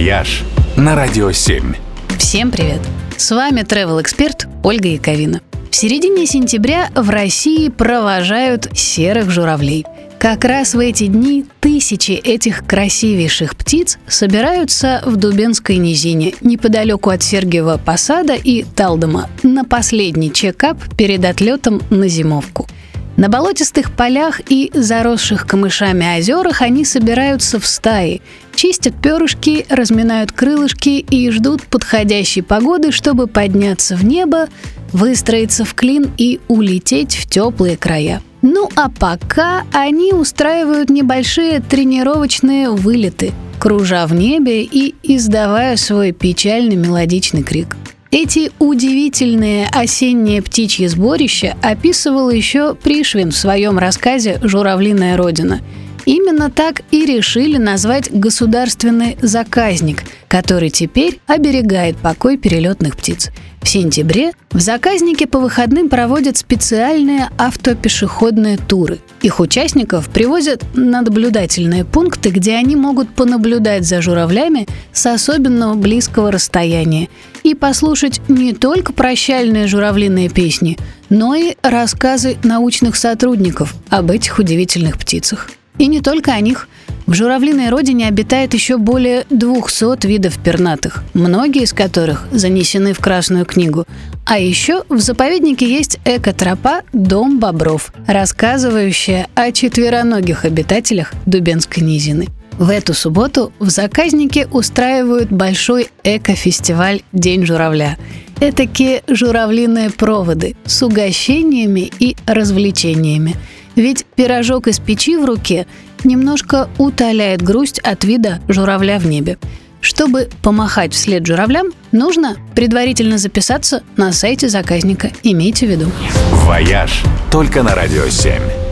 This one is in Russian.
«Вояж» на Радио 7. Всем привет! С вами travel эксперт Ольга Яковина. В середине сентября в России провожают серых журавлей. Как раз в эти дни тысячи этих красивейших птиц собираются в Дубенской низине, неподалеку от Сергиева Посада и Талдома, на последний чекап перед отлетом на зимовку – на болотистых полях и заросших камышами озерах они собираются в стаи, чистят перышки, разминают крылышки и ждут подходящей погоды, чтобы подняться в небо, выстроиться в клин и улететь в теплые края. Ну а пока они устраивают небольшие тренировочные вылеты, кружа в небе и издавая свой печальный мелодичный крик. Эти удивительные осенние птичьи сборища описывал еще Пришвин в своем рассказе «Журавлиная родина». Именно так и решили назвать государственный заказник, который теперь оберегает покой перелетных птиц. В сентябре в заказнике по выходным проводят специальные автопешеходные туры. Их участников привозят на наблюдательные пункты, где они могут понаблюдать за журавлями с особенного близкого расстояния и послушать не только прощальные журавлиные песни, но и рассказы научных сотрудников об этих удивительных птицах. И не только о них. В журавлиной родине обитает еще более 200 видов пернатых, многие из которых занесены в Красную книгу. А еще в заповеднике есть экотропа «Дом бобров», рассказывающая о четвероногих обитателях Дубенской низины. В эту субботу в заказнике устраивают большой эко-фестиваль «День журавля». Этакие журавлиные проводы с угощениями и развлечениями – ведь пирожок из печи в руке немножко утоляет грусть от вида журавля в небе. Чтобы помахать вслед журавлям, нужно предварительно записаться на сайте заказника. Имейте в виду. «Вояж» только на «Радио 7».